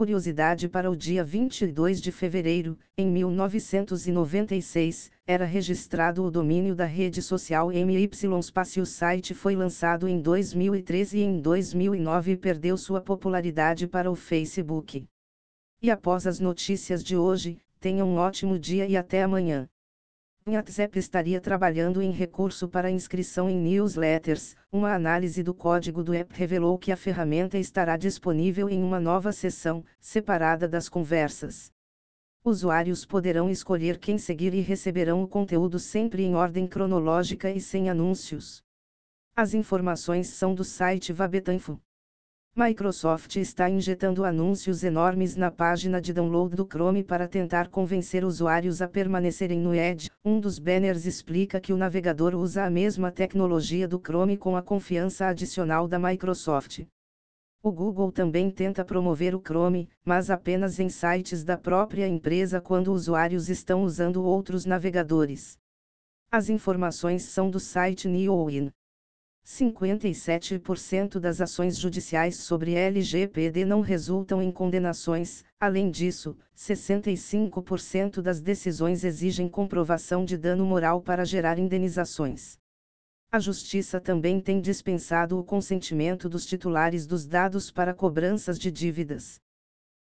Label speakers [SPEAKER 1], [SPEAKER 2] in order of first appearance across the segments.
[SPEAKER 1] Curiosidade para o dia 22 de fevereiro, em 1996, era registrado o domínio da rede social MY Space. O site foi lançado em 2013 e em 2009 perdeu sua popularidade para o Facebook. E após as notícias de hoje, tenha um ótimo dia e até amanhã. WhatsApp estaria trabalhando em recurso para inscrição em newsletters. Uma análise do código do app revelou que a ferramenta estará disponível em uma nova seção, separada das conversas. Usuários poderão escolher quem seguir e receberão o conteúdo sempre em ordem cronológica e sem anúncios. As informações são do site Vabetanfo. Microsoft está injetando anúncios enormes na página de download do Chrome para tentar convencer usuários a permanecerem no Edge. Um dos banners explica que o navegador usa a mesma tecnologia do Chrome com a confiança adicional da Microsoft. O Google também tenta promover o Chrome, mas apenas em sites da própria empresa quando usuários estão usando outros navegadores. As informações são do site NeoWin. 57% das ações judiciais sobre LGPD não resultam em condenações, além disso, 65% das decisões exigem comprovação de dano moral para gerar indenizações. A Justiça também tem dispensado o consentimento dos titulares dos dados para cobranças de dívidas.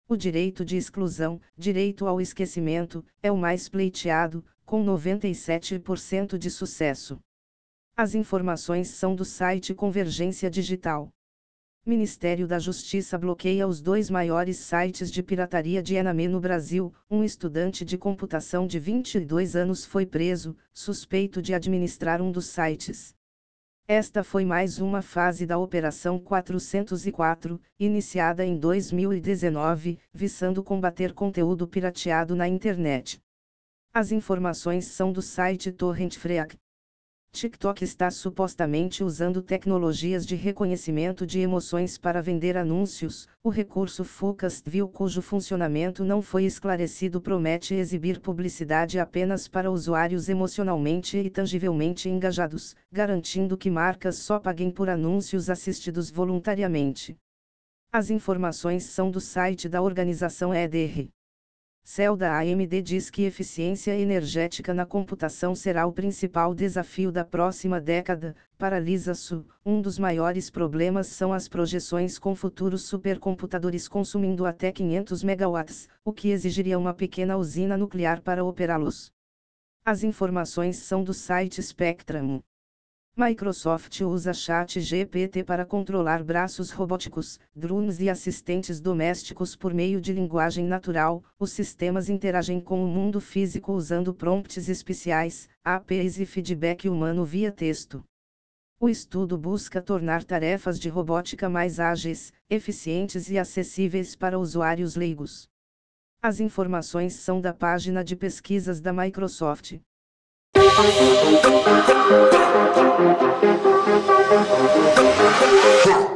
[SPEAKER 1] O direito de exclusão, direito ao esquecimento, é o mais pleiteado, com 97% de sucesso. As informações são do site Convergência Digital. Ministério da Justiça bloqueia os dois maiores sites de pirataria de Ename no Brasil. Um estudante de computação de 22 anos foi preso, suspeito de administrar um dos sites. Esta foi mais uma fase da Operação 404, iniciada em 2019, visando combater conteúdo pirateado na internet. As informações são do site Torrent Freak. TikTok está supostamente usando tecnologias de reconhecimento de emoções para vender anúncios. O recurso View, cujo funcionamento não foi esclarecido, promete exibir publicidade apenas para usuários emocionalmente e tangivelmente engajados, garantindo que marcas só paguem por anúncios assistidos voluntariamente. As informações são do site da organização EDR. CEL da AMD diz que eficiência energética na computação será o principal desafio da próxima década. Para Lisa Su, um dos maiores problemas são as projeções com futuros supercomputadores consumindo até 500 megawatts, o que exigiria uma pequena usina nuclear para operá-los. As informações são do site Spectrum. Microsoft usa Chat GPT para controlar braços robóticos, drones e assistentes domésticos por meio de linguagem natural. Os sistemas interagem com o mundo físico usando prompts especiais, APIs e feedback humano via texto. O estudo busca tornar tarefas de robótica mais ágeis, eficientes e acessíveis para usuários leigos. As informações são da página de pesquisas da Microsoft. Thank you.